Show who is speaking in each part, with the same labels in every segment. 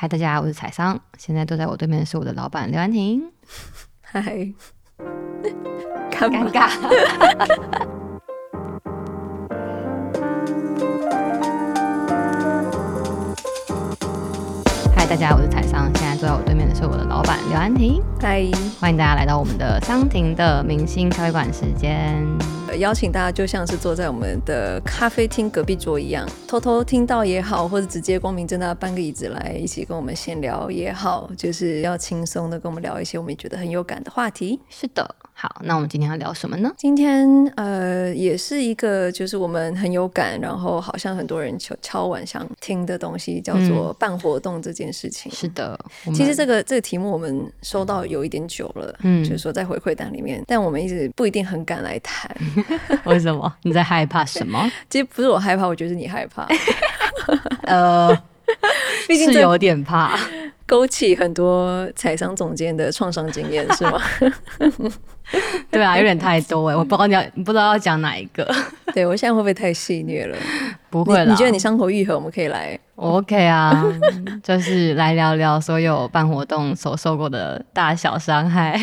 Speaker 1: 嗨，大家好，我是彩桑。现在坐在我对面的是我的老板刘安婷。
Speaker 2: 嗨，
Speaker 1: 尴尬。嗨，大家好，我是彩桑。现在坐在我对面的是我的老板刘安婷。
Speaker 2: 嗨，
Speaker 1: 欢迎大家来到我们的桑婷的明星咖啡馆时间。
Speaker 2: 邀请大家就像是坐在我们的咖啡厅隔壁桌一样，偷偷听到也好，或者直接光明正大搬个椅子来一起跟我们闲聊也好，就是要轻松的跟我们聊一些我们觉得很有感的话题。
Speaker 1: 是的，好，那我们今天要聊什么呢？
Speaker 2: 今天呃，也是一个就是我们很有感，然后好像很多人敲敲碗想听的东西，叫做办活动这件事情。
Speaker 1: 嗯、是的，
Speaker 2: 其实这个这个题目我们收到有一点久了，嗯，就是说在回馈单里面，但我们一直不一定很敢来谈。
Speaker 1: 为什么？你在害怕什么？
Speaker 2: 其实不是我害怕，我觉得是你害怕。
Speaker 1: 呃，毕竟是有点怕，
Speaker 2: 勾起很多采商总监的创伤经验，是吗？
Speaker 1: 对啊，有点太多哎，我不知道你要不知道要讲哪一个。
Speaker 2: 对，我现在会不会太戏虐了？
Speaker 1: 不会了。
Speaker 2: 你觉得你伤口愈合，我们可以来
Speaker 1: ？OK 啊，就是来聊聊所有办活动所受过的大小伤害。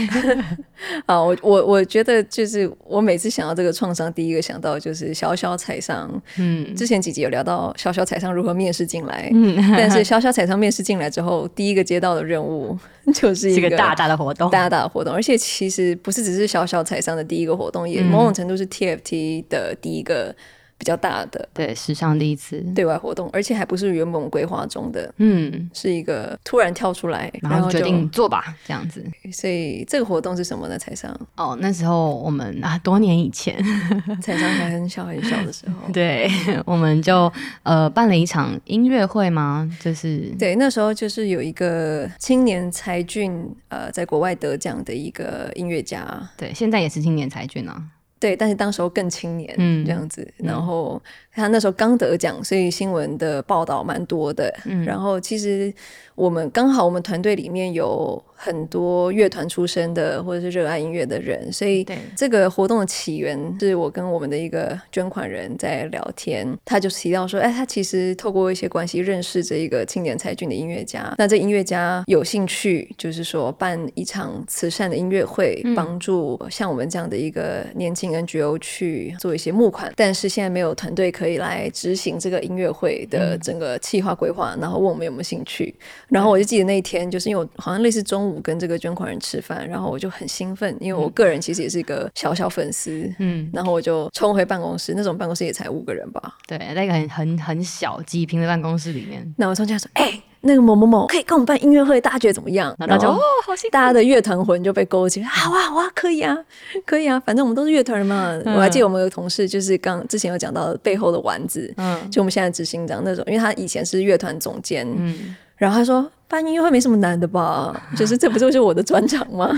Speaker 2: 啊，我我我觉得就是我每次想到这个创伤，第一个想到就是小小采桑。嗯，之前几集有聊到小小采桑如何面试进来，嗯，但是小小采桑面试进来之后，第一个接到的任务 就是一
Speaker 1: 个，大大的活动，
Speaker 2: 大大的活动，而且其实不是只是小小采桑的第一个活动，也某种程度是 TFT 的第一个。比较大的，
Speaker 1: 对，史上第一次
Speaker 2: 对外活动，而且还不是原本规划中的，嗯，是一个突然跳出来，
Speaker 1: 然后决定做吧，这样子。
Speaker 2: 所以这个活动是什么呢？采桑
Speaker 1: 哦，那时候我们啊，多年以前，
Speaker 2: 采桑还很小很小的时候，
Speaker 1: 对，我们就呃办了一场音乐会吗？就是
Speaker 2: 对，那时候就是有一个青年才俊，呃，在国外得奖的一个音乐家，
Speaker 1: 对，现在也是青年才俊啊。
Speaker 2: 对，但是当时候更青年，嗯，这样子，然后。他那时候刚得奖，所以新闻的报道蛮多的。嗯，然后其实我们刚好我们团队里面有很多乐团出身的，或者是热爱音乐的人，所以这个活动的起源是我跟我们的一个捐款人在聊天，他就提到说，哎，他其实透过一些关系认识这一个青年才俊的音乐家，那这音乐家有兴趣，就是说办一场慈善的音乐会，帮助像我们这样的一个年轻 NGO 去做一些募款，但是现在没有团队可以。来执行这个音乐会的整个企划规划，然后问我们有没有兴趣。然后我就记得那一天，就是因为我好像类似中午跟这个捐款人吃饭，然后我就很兴奋，因为我个人其实也是一个小小粉丝，嗯，然后我就冲回办公室，那种办公室也才五个人吧，
Speaker 1: 对，那个很很很小几平的办公室里面，
Speaker 2: 那我冲进来说，哎、欸。那个某某某可以跟我们办音乐会，大家觉得怎么样？
Speaker 1: 然后就哦，好兴，
Speaker 2: 大家的乐团魂就被勾起来。好啊，好啊，可以啊，可以啊，反正我们都是乐团人嘛。嗯、我还记得我们有同事，就是刚之前有讲到背后的丸子，嗯，就我们现在执行长那种，因为他以前是乐团总监，嗯，然后他说办音乐会没什么难的吧，就是这不就是我的专长吗？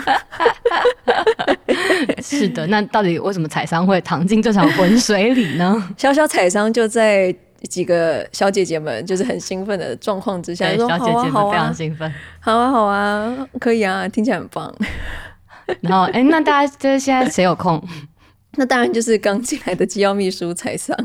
Speaker 1: 是的，那到底为什么采桑会躺进这场浑水里呢？
Speaker 2: 小小采桑就在。几个小姐姐们就是很兴奋的状况之下，说：“
Speaker 1: 小姐姐们非常兴奋，
Speaker 2: 好啊，好啊，可以啊，听起来很棒。”
Speaker 1: 然后，哎，那大家就是现在谁有空？
Speaker 2: 那当然就是刚进来的机要秘书彩桑。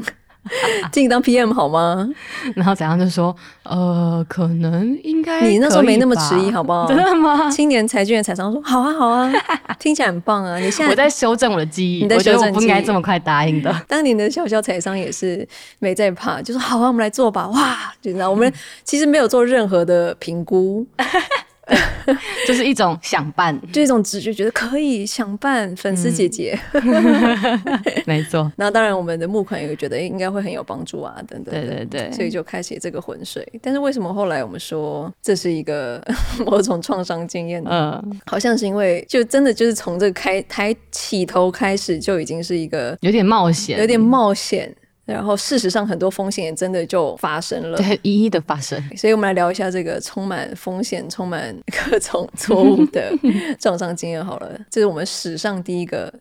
Speaker 2: 进去当 PM 好吗？
Speaker 1: 然后怎样就说：“呃，可能应该
Speaker 2: 你那时候没那么迟疑，好不好？
Speaker 1: 真的吗？”
Speaker 2: 青年才俊的采商说：“好啊，好啊，听起来很棒啊！你现在
Speaker 1: 我在修正我的记忆，你在修正我觉得我不应该这么快答应的。
Speaker 2: 当年的小小采商也是没在怕，就说：好啊，我们来做吧！哇，就知道我们其实没有做任何的评估。”
Speaker 1: 就是一种想办，
Speaker 2: 就一种直觉，觉得可以想办粉丝姐姐，嗯、
Speaker 1: 没错。
Speaker 2: 那当然，我们的募款也会觉得应该会很有帮助啊，等等。
Speaker 1: 对对对，
Speaker 2: 所以就开启这个浑水。但是为什么后来我们说这是一个某种创伤经验呢？嗯，好像是因为就真的就是从这个开台起头开始就已经是一个
Speaker 1: 有点冒险，
Speaker 2: 有点冒险。然后，事实上，很多风险也真的就发生了，
Speaker 1: 对，一一的发生。
Speaker 2: 所以，我们来聊一下这个充满风险、充满各种错误的 创伤经验。好了，这是我们史上第一个，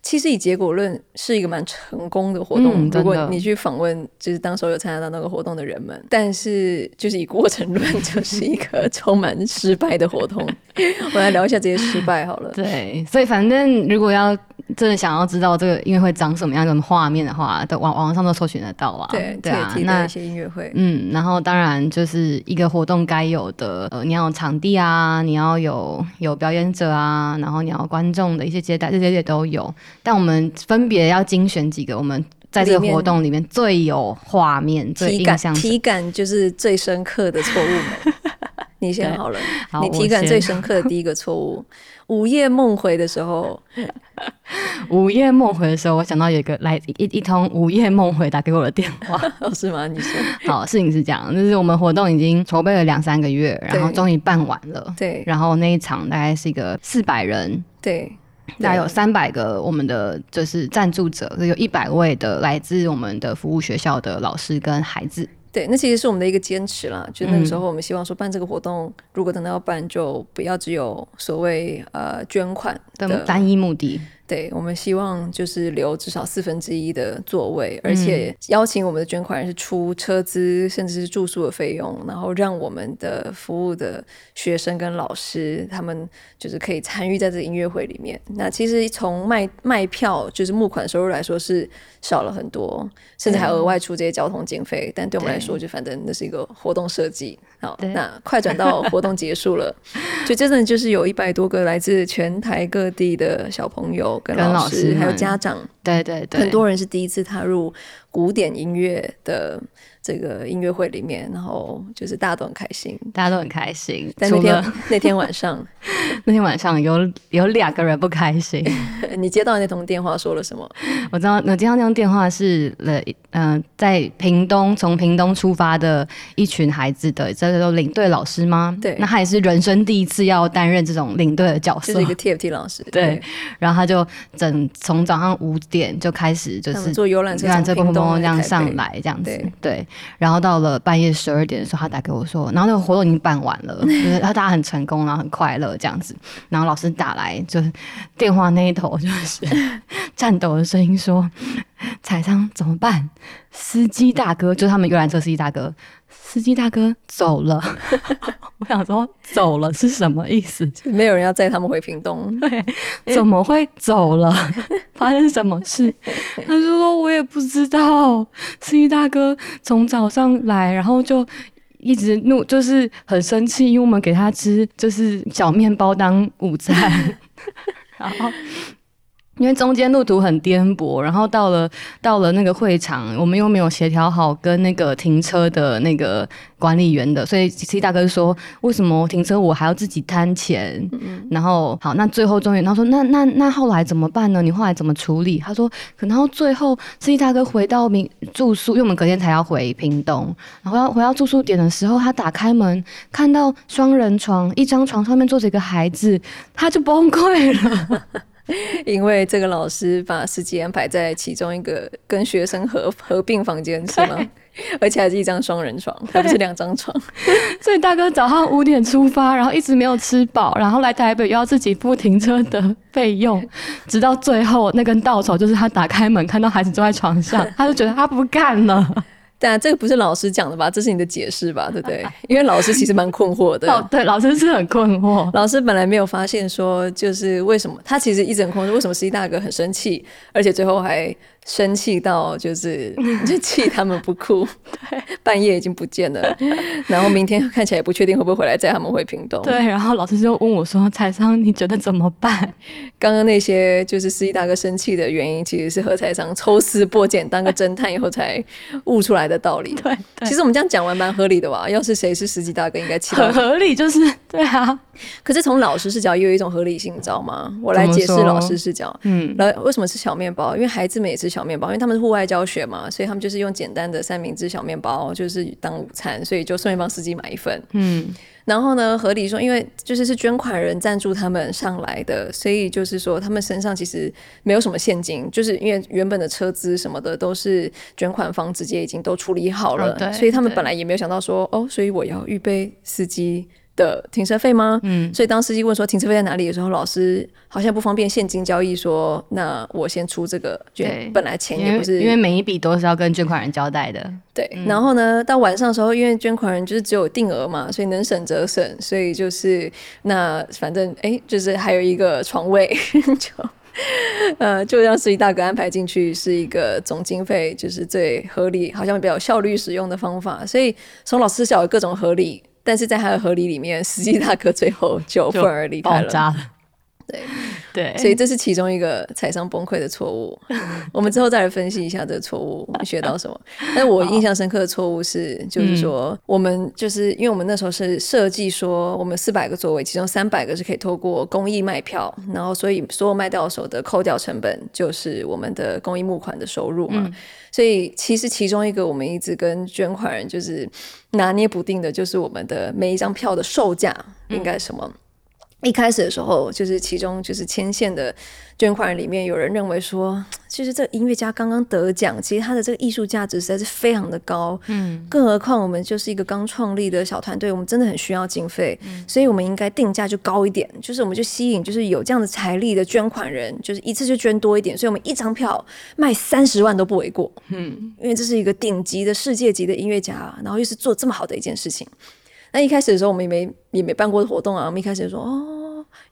Speaker 2: 其实以结果论是一个蛮成功的活动。嗯、如果你去访问，就是当时有参加到那个活动的人们，但是就是以过程论，就是一个充满失败的活动。我来聊一下这些失败好了。
Speaker 1: 对，所以反正如果要。真的想要知道这个音乐会长什么样的画面的话，都网网上都搜寻得到啊。
Speaker 2: 对
Speaker 1: 对啊，
Speaker 2: 那一些音乐会，
Speaker 1: 嗯，然后当然就是一个活动该有的，呃，你要有场地啊，你要有有表演者啊，然后你要观众的一些接待，这些也都有。但我们分别要精选几个我们。在这个活动里面最有画面、最印象、
Speaker 2: 体感就是最深刻的错误们。你先好了，好，你体感最深刻的第一个错误，午夜梦回的时候，
Speaker 1: 午夜梦回的时候，我想到有一个来一一通午夜梦回打给我的电话，
Speaker 2: 哦，是吗？你说，
Speaker 1: 好，事情是这样，就是我们活动已经筹备了两三个月，然后终于办完了，
Speaker 2: 对，
Speaker 1: 然后那一场大概是一个四百人，
Speaker 2: 对。
Speaker 1: 大概有三百个我们的就是赞助者，有一百位的来自我们的服务学校的老师跟孩子。
Speaker 2: 对，那其实是我们的一个坚持啦。就那个时候，我们希望说办这个活动，嗯、如果真的要办，就不要只有所谓呃捐款的
Speaker 1: 单一目的。
Speaker 2: 对，我们希望就是留至少四分之一的座位，而且邀请我们的捐款人是出车资，甚至是住宿的费用，然后让我们的服务的学生跟老师他们就是可以参与在这音乐会里面。那其实从卖卖票就是募款收入来说是少了很多，甚至还额外出这些交通经费。但对我们来说，就反正那是一个活动设计。好，那快转到活动结束了，就真的就是有一百多个来自全台各地的小朋友。跟老师，还有家长，
Speaker 1: 对对对，
Speaker 2: 很多人是第一次踏入古典音乐的这个音乐会里面，然后就是大家都很开心，
Speaker 1: 大家都很开心。
Speaker 2: 但那天那天晚上，
Speaker 1: 那天晚上 有有两个人不开心。
Speaker 2: 你接到那通电话说了什么？
Speaker 1: 我知道，我接到那通电话是了，嗯、呃，在屏东从屏东出发的一群孩子的，这个领队老师吗？
Speaker 2: 对，
Speaker 1: 那他也是人生第一次要担任这种领队的角色，
Speaker 2: 就是一个 TFT 老师。
Speaker 1: 对，对然后他就整从早上五点就开始，就是
Speaker 2: 坐游览车，游览车
Speaker 1: 砰砰砰这样上来，这样子对，对。然后到了半夜十二点的时候，他打给我说，然后那个活动已经办完了，然 后他大家很成功，然后很快乐这样子。然后老师打来，就是电话那一头就是颤抖的声音说：“彩商怎么办？司机大哥，就是他们游览车司机大哥，司机大哥走了。”我想说，走了是什么意思？
Speaker 2: 没有人要载他们回屏东？
Speaker 1: 对，怎么会走了？发生什么事？他就说：“我也不知道。”司机大哥从早上来，然后就。一直怒，就是很生气，因为我们给他吃就是小面包当午餐，然后。因为中间路途很颠簸，然后到了到了那个会场，我们又没有协调好跟那个停车的那个管理员的，所以 C 大哥说：“为什么停车我还要自己摊钱？”嗯、然后好，那最后终于他说：“那那那后来怎么办呢？你后来怎么处理？”他说：“可能最后 C 大哥回到民住宿，因为我们隔天才要回屏东，然后要回到住宿点的时候，他打开门看到双人床，一张床上面坐着一个孩子，他就崩溃了。”
Speaker 2: 因为这个老师把司机安排在其中一个跟学生合合并房间是吗？而且还是一张双人床，还不是两张床。
Speaker 1: 所以大哥早上五点出发，然后一直没有吃饱，然后来台北又要自己付停车的费用，直到最后那根稻草就是他打开门看到孩子坐在床上，他就觉得他不干了。
Speaker 2: 但这个不是老师讲的吧？这是你的解释吧？对不对？因为老师其实蛮困惑的。
Speaker 1: 哦，对，老师是很困惑。
Speaker 2: 老师本来没有发现说，就是为什么他其实一直很困惑，为什么十一大哥很生气，而且最后还。生气到就是 就气他们不哭，对，半夜已经不见了，然后明天看起来也不确定会不会回来载他们回屏东。
Speaker 1: 对，然后老师就问我说：“彩商，你觉得怎么办？”
Speaker 2: 刚刚那些就是司机大哥生气的原因，其实是何彩商抽丝剥茧当个侦探以后才悟出来的道理。
Speaker 1: 对，对，
Speaker 2: 其实我们这样讲完蛮合理的吧？要是谁是司机大哥，应该气
Speaker 1: 很合理，就是对啊。
Speaker 2: 可是从老师视角也有一种合理性，你知道吗？我来解释老师视角。嗯，来，为什么吃小面包？因为孩子们也吃。小面包，因为他们是户外教学嘛，所以他们就是用简单的三明治小面包，就是当午餐，所以就顺便帮司机买一份。嗯，然后呢，合理说，因为就是是捐款人赞助他们上来的，所以就是说他们身上其实没有什么现金，就是因为原本的车资什么的都是捐款方直接已经都处理好了，哦、所以他们本来也没有想到说，哦，所以我要预备司机的停车费吗？嗯，所以当司机问说停车费在哪里的时候，老师好像不方便现金交易说，说那我先出这个捐，本来钱也不是，
Speaker 1: 因为每一笔都是要跟捐款人交代的。
Speaker 2: 对，嗯、然后呢，到晚上的时候，因为捐款人就是只有定额嘛，所以能省则省，所以就是那反正哎，就是还有一个床位 就。呃，就让司机大哥安排进去是一个总经费就是最合理，好像比较效率使用的方法。所以从老师小的各种合理，但是在他的合理里面，司仪大哥最后就愤而离开了。对。
Speaker 1: 对，
Speaker 2: 所以这是其中一个财商崩溃的错误。我们之后再来分析一下这个错误，学到什么。但我印象深刻的错误是，就是说我们就是因为我们那时候是设计说，我们四百个座位，其中三百个是可以透过公益卖票，然后所以所有卖到手的扣掉成本就是我们的公益募款的收入嘛。所以其实其中一个我们一直跟捐款人就是拿捏不定的，就是我们的每一张票的售价应该什么。一开始的时候，就是其中就是牵线的捐款人里面有人认为说，其实这个音乐家刚刚得奖，其实他的这个艺术价值实在是非常的高。嗯，更何况我们就是一个刚创立的小团队，我们真的很需要经费，嗯，所以我们应该定价就高一点，就是我们就吸引就是有这样的财力的捐款人，就是一次就捐多一点，所以我们一张票卖三十万都不为过。嗯，因为这是一个顶级的世界级的音乐家，然后又是做这么好的一件事情。那一开始的时候，我们也没也没办过活动啊。我们一开始就说，哦，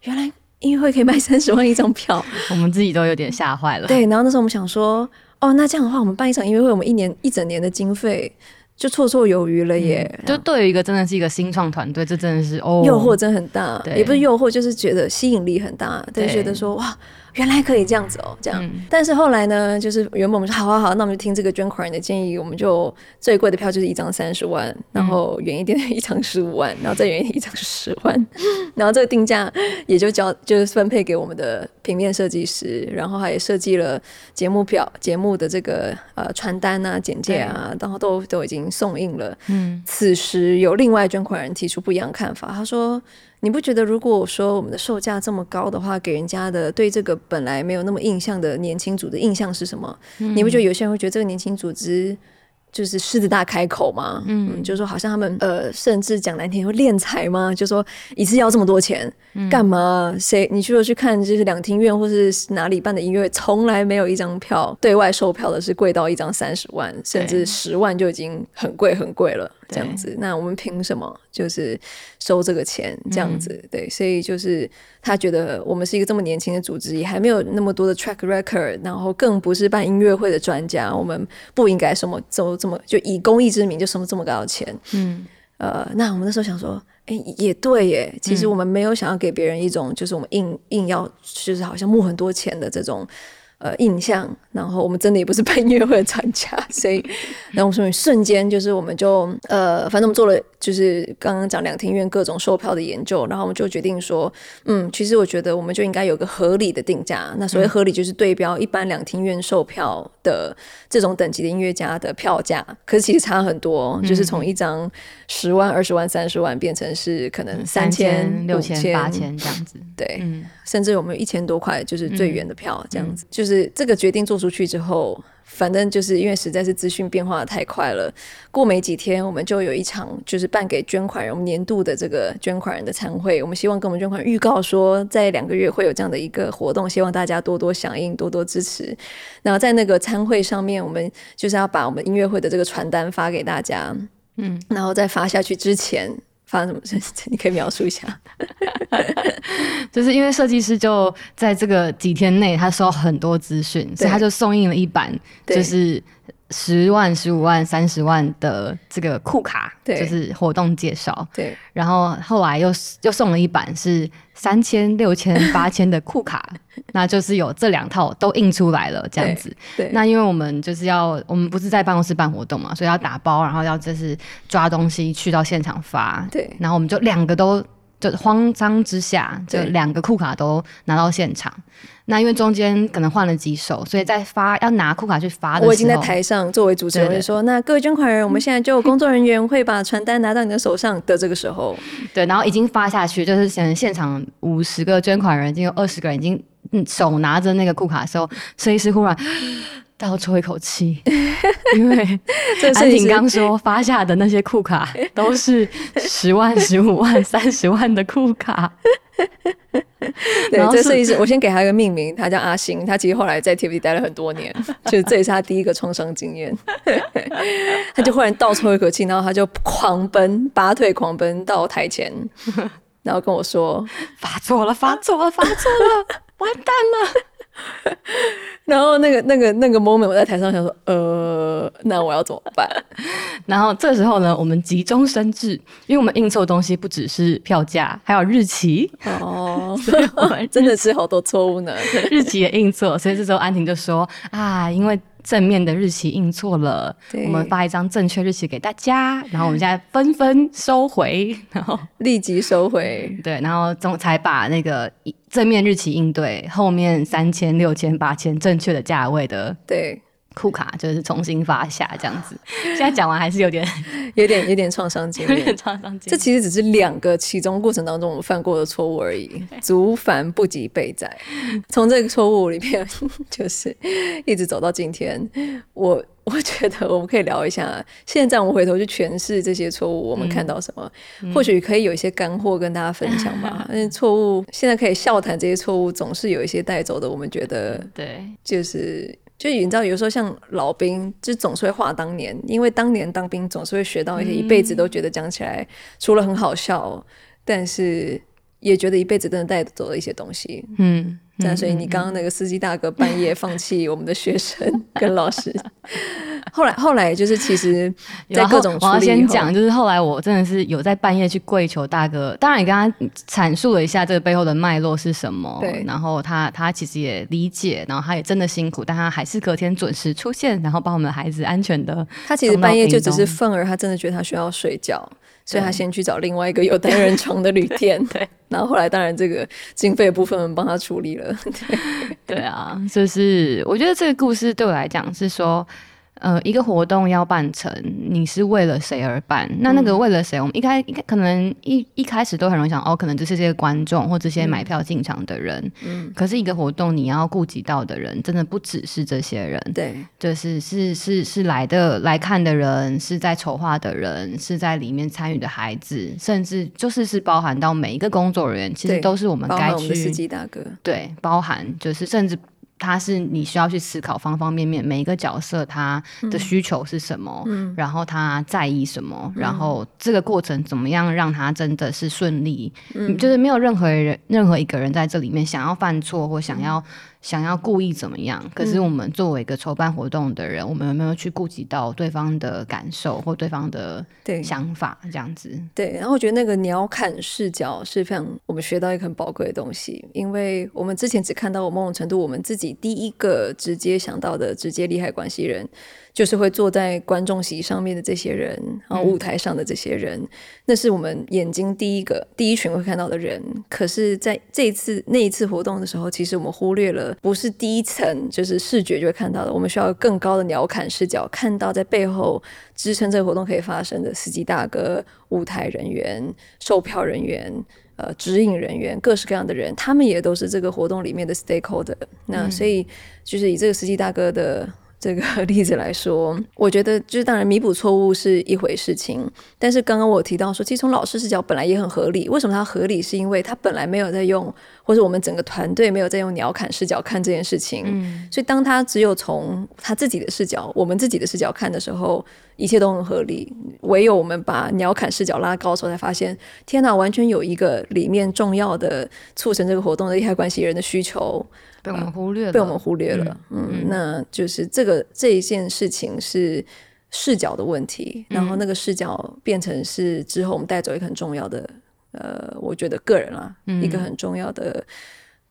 Speaker 2: 原来音乐会可以卖三十万一张票，
Speaker 1: 我们自己都有点吓坏了。
Speaker 2: 对，然后那时候我们想说，哦，那这样的话，我们办一场音乐会，我们一年一整年的经费就绰绰有余了耶。
Speaker 1: 嗯、就对于一个真的是一个新创团队，这真的是哦，
Speaker 2: 诱惑真的很大，也不是诱惑，就是觉得吸引力很大，对，觉得说哇。原来可以这样子哦，这样。嗯、但是后来呢，就是原本我们说好啊好，那我们就听这个捐款人的建议，我们就最贵的票就是一张三十万，然后远一点的一张十五万，然后再远一点一张十万，然后这个定价也就交就是分配给我们的平面设计师，然后还设计了节目表、节目的这个呃传单啊、简介啊，然后都都已经送印了。嗯，此时有另外捐款人提出不一样的看法，他说。你不觉得，如果说我们的售价这么高的话，给人家的对这个本来没有那么印象的年轻组的印象是什么？嗯、你不觉得有些人会觉得这个年轻组织？就是狮子大开口吗，嗯，嗯，就说好像他们呃，甚至讲难听会敛财吗，就说一次要这么多钱，干、嗯、嘛？谁？你去了去看，就是两厅院或是哪里办的音乐会，从来没有一张票对外售票的是贵到一张三十万，甚至十万就已经很贵很贵了，这样子。那我们凭什么就是收这个钱？这样子，嗯、对，所以就是。他觉得我们是一个这么年轻的组织，也还没有那么多的 track record，然后更不是办音乐会的专家，我们不应该什么收这么就以公益之名就收这么高的钱。嗯，呃，那我们那时候想说，哎，也对耶，其实我们没有想要给别人一种就是我们硬硬要就是好像募很多钱的这种。呃，印象，然后我们真的也不是办音乐会的专家，所以，然后我们瞬间就是我们就呃，反正我们做了就是刚刚讲两厅院各种售票的研究，然后我们就决定说，嗯，其实我觉得我们就应该有个合理的定价。那所谓合理就是对标一般两厅院售票的这种等级的音乐家的票价，可是其实差很多，就是从一张十万、二十万、三十万变成是可能三千、六千、八千这样子，对，嗯，甚至我们有一千多块就是最远的票这样子，就是。是这个决定做出去之后，反正就是因为实在是资讯变化的太快了。过没几天，我们就有一场就是办给捐款人，我们年度的这个捐款人的参会。我们希望跟我们捐款人预告说，在两个月会有这样的一个活动，希望大家多多响应，多多支持。然后在那个参会上面，我们就是要把我们音乐会的这个传单发给大家。嗯，然后在发下去之前。发生什么事情？你可以描述一下。
Speaker 1: 就是因为设计师就在这个几天内，他收到很多资讯，所以他就送印了一版，就是。十万、十五万、三十万的这个库卡，对，就是活动介绍。对，然后后来又又送了一版是三千、六千、八千的库卡，那就是有这两套都印出来了，这样子。对，对，那因为我们就是要，我们不是在办公室办活动嘛，所以要打包，然后要就是抓东西去到现场发。对，然后我们就两个都。就慌张之下，就两个库卡都拿到现场。那因为中间可能换了几首，所以在发要拿库卡去发的时候，
Speaker 2: 我已经在台上作为主持人说：“对对对，那各位捐款人，我们现在就有工作人员会把传单拿到你的手上的这个时候，
Speaker 1: 对，然后已经发下去，就是现现场五十个捐款人，已经有二十个人已经嗯手拿着那个库卡的时候，设计师忽然。”倒抽一口气，因为安婷刚说发下的那些库卡 都是十万、十五万、三十万的库卡。
Speaker 2: 对，这设计师，我先给他一个命名，他叫阿星。他其实后来在 TVB 待了很多年，就是这也是他第一个创伤经验。他就忽然倒抽一口气，然后他就狂奔，拔腿狂奔到台前，然后跟我说：“
Speaker 1: 发错了，发错了，发错了，完蛋了。”
Speaker 2: 然后那个那个那个 moment，我在台上想说，呃，那我要怎么办？
Speaker 1: 然后这时候呢，我们急中生智，因为我们印错东西不只是票价，还有日期
Speaker 2: 哦，所以我们真的是好多错误呢，
Speaker 1: 日期也印错，所以这时候安婷就说啊，因为。正面的日期印错了，我们发一张正确日期给大家，然后我们现在纷纷收回，然后
Speaker 2: 立即收回，
Speaker 1: 对，然后总才把那个正面日期印对，后面三千、六千、八千正确的价位的，
Speaker 2: 对。
Speaker 1: 库卡就是重新发下这样子，现在讲完还是有点、
Speaker 2: 有点、有点创伤经历，
Speaker 1: 有点创伤经历。
Speaker 2: 这其实只是两个其中过程当中我犯过的错误而已，足凡不及备载。从这个错误里面，就是一直走到今天。我我觉得我们可以聊一下，现在我们回头去诠释这些错误，我们看到什么？嗯、或许可以有一些干货跟大家分享吧。但是错误现在可以笑谈这些错误，总是有一些带走的。我们觉得，
Speaker 1: 对，
Speaker 2: 就是。就你知道，有时候像老兵，就总是会画当年，因为当年当兵总是会学到一些，一辈子都觉得讲起来除了很好笑，但是也觉得一辈子都能带走的一些东西。嗯。那所以你刚刚那个司机大哥半夜 放弃我们的学生跟老师，后来后来就是其实，在各种
Speaker 1: 我要先讲，就是后来我真的是有在半夜去跪求大哥，当然你刚刚阐述了一下这个背后的脉络是什么，对，然后他他其实也理解，然后他也真的辛苦，但他还是隔天准时出现，然后帮我们的孩子安全的。
Speaker 2: 他其实半夜就只是愤而，他真的觉得他需要睡觉。所以他先去找另外一个有单人床的旅店，对，然后后来当然这个经费部分我们帮他处理了，对，
Speaker 1: 对啊，就是我觉得这个故事对我来讲是说。呃，一个活动要办成，你是为了谁而办？那那个为了谁？我们一开一开可能一一开始都很容易想，哦，可能就是这些观众或这些买票进场的人。嗯。可是一个活动你要顾及到的人，真的不只是这些人。对。就是是是是来的来看的人，是在筹划的人，是在里面参与的孩子，甚至就是是包含到每一个工作人员，其实都是我们该去。
Speaker 2: 司机大哥。
Speaker 1: 对，包含就是甚至。他是你需要去思考方方面面，每一个角色他的需求是什么，嗯、然后他在意什么，嗯、然后这个过程怎么样让他真的是顺利，嗯、就是没有任何人任何一个人在这里面想要犯错或想要。想要故意怎么样？可是我们作为一个筹办活动的人，嗯、我们有没有去顾及到对方的感受或对方的想法？这样子
Speaker 2: 对。然后我觉得那个鸟瞰视角是非常我们学到一个很宝贵的东西，因为我们之前只看到我某种程度我们自己第一个直接想到的直接利害关系人。就是会坐在观众席上面的这些人，然后舞台上的这些人，嗯、那是我们眼睛第一个第一群会看到的人。可是，在这一次那一次活动的时候，其实我们忽略了，不是第一层就是视觉就会看到的，我们需要更高的鸟瞰视角，看到在背后支撑这个活动可以发生的司机大哥、舞台人员、售票人员、呃指引人员，各式各样的人，他们也都是这个活动里面的 stakeholder。那所以，就是以这个司机大哥的。这个 例子来说，我觉得就是当然弥补错误是一回事情，但是刚刚我提到说，其实从老师视角本来也很合理。为什么它合理？是因为他本来没有在用，或者我们整个团队没有在用鸟瞰视角看这件事情。嗯，所以当他只有从他自己的视角，我们自己的视角看的时候，一切都很合理。唯有我们把鸟瞰视角拉高的时候，才发现，天哪，完全有一个里面重要的促成这个活动的利害关系人的需求。
Speaker 1: 被我们忽略了，
Speaker 2: 被我们忽略了。嗯，嗯，那就是这个这一件事情是视角的问题，嗯、然后那个视角变成是之后我们带走一个很重要的，呃，我觉得个人啊，嗯、一个很重要的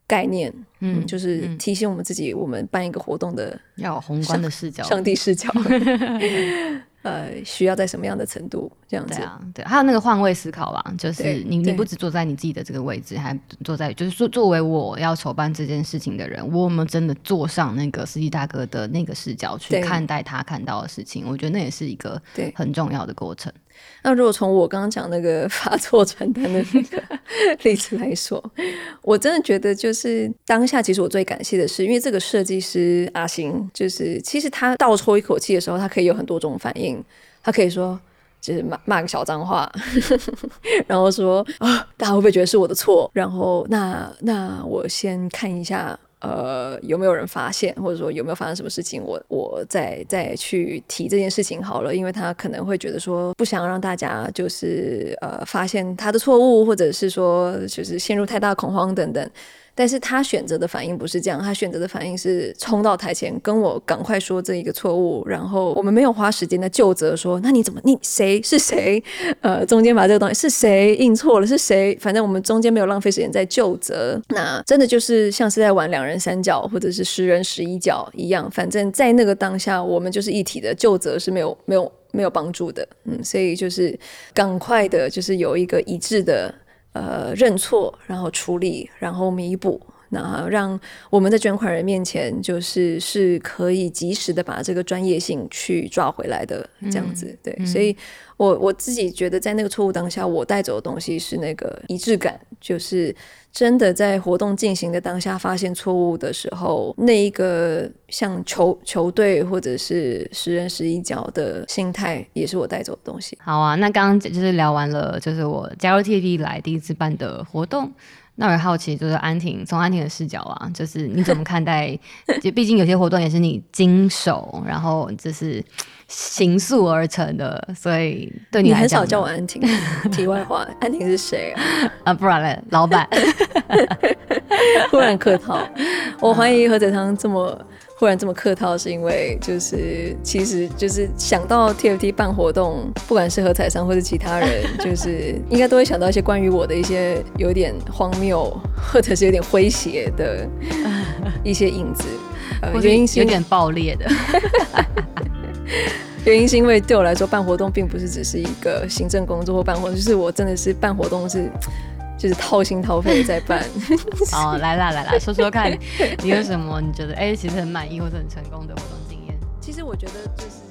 Speaker 2: 概念，嗯，就是提醒我们自己，我们办一个活动的
Speaker 1: 要宏观的视角，
Speaker 2: 上帝视角。呃，需要在什么样的程度这样子？对
Speaker 1: 啊，对，还有那个换位思考吧，就是你你不只坐在你自己的这个位置，还坐在就是说作为我要筹办这件事情的人，我有没有真的坐上那个司机大哥的那个视角去看待他看到的事情？我觉得那也是一个很重要的过程。
Speaker 2: 那如果从我刚刚讲那个 发错传单的那个 例子来说，我真的觉得就是当下，其实我最感谢的是，因为这个设计师阿星，就是其实他倒抽一口气的时候，他可以有很多种反应，他可以说就是骂骂个小脏话，然后说啊，大家会不会觉得是我的错？然后那那我先看一下。呃，有没有人发现，或者说有没有发生什么事情？我我再再去提这件事情好了，因为他可能会觉得说不想让大家就是呃发现他的错误，或者是说就是陷入太大恐慌等等。但是他选择的反应不是这样，他选择的反应是冲到台前跟我赶快说这一个错误，然后我们没有花时间的究责说，那你怎么你谁是谁？呃，中间把这个东西是谁印错了是谁？反正我们中间没有浪费时间在究责，那真的就是像是在玩两人三角或者是十人十一角一样，反正在那个当下我们就是一体的，究责是没有没有没有帮助的，嗯，所以就是赶快的，就是有一个一致的。呃，认错，然后处理，然后弥补，那让我们在捐款人面前，就是是可以及时的把这个专业性去抓回来的，这样子，嗯、对，嗯、所以我我自己觉得，在那个错误当下，我带走的东西是那个一致感，就是。真的在活动进行的当下发现错误的时候，那一个像球球队或者是十人十一脚的心态，也是我带走的东西。
Speaker 1: 好啊，那刚刚就是聊完了，就是我加入 TFT 以来第一次办的活动。那我也好奇，就是安婷从安婷的视角啊，就是你怎么看待？就毕竟有些活动也是你经手，然后就是形塑而成的，所以对你来讲，
Speaker 2: 你很少叫我安婷。题外话，安婷是谁啊？
Speaker 1: 啊，不然嘞，老板。
Speaker 2: 忽然客套，我怀疑何泽汤这么。忽然这么客套，是因为就是其实就是想到 TFT 办活动，不管是何彩桑或是其他人，就是应该都会想到一些关于我的一些有点荒谬或者是有点诙谐的一些影子。呃，原因是
Speaker 1: 有点爆裂的。
Speaker 2: 原因是因为对我来说，办活动并不是只是一个行政工作或办活动，就是我真的是办活动是。就是掏心掏肺在办。
Speaker 1: 好，来啦来啦，说说看你有什么你觉得哎、欸，其实很满意或者很成功的活动经验。
Speaker 2: 其实我觉得就是。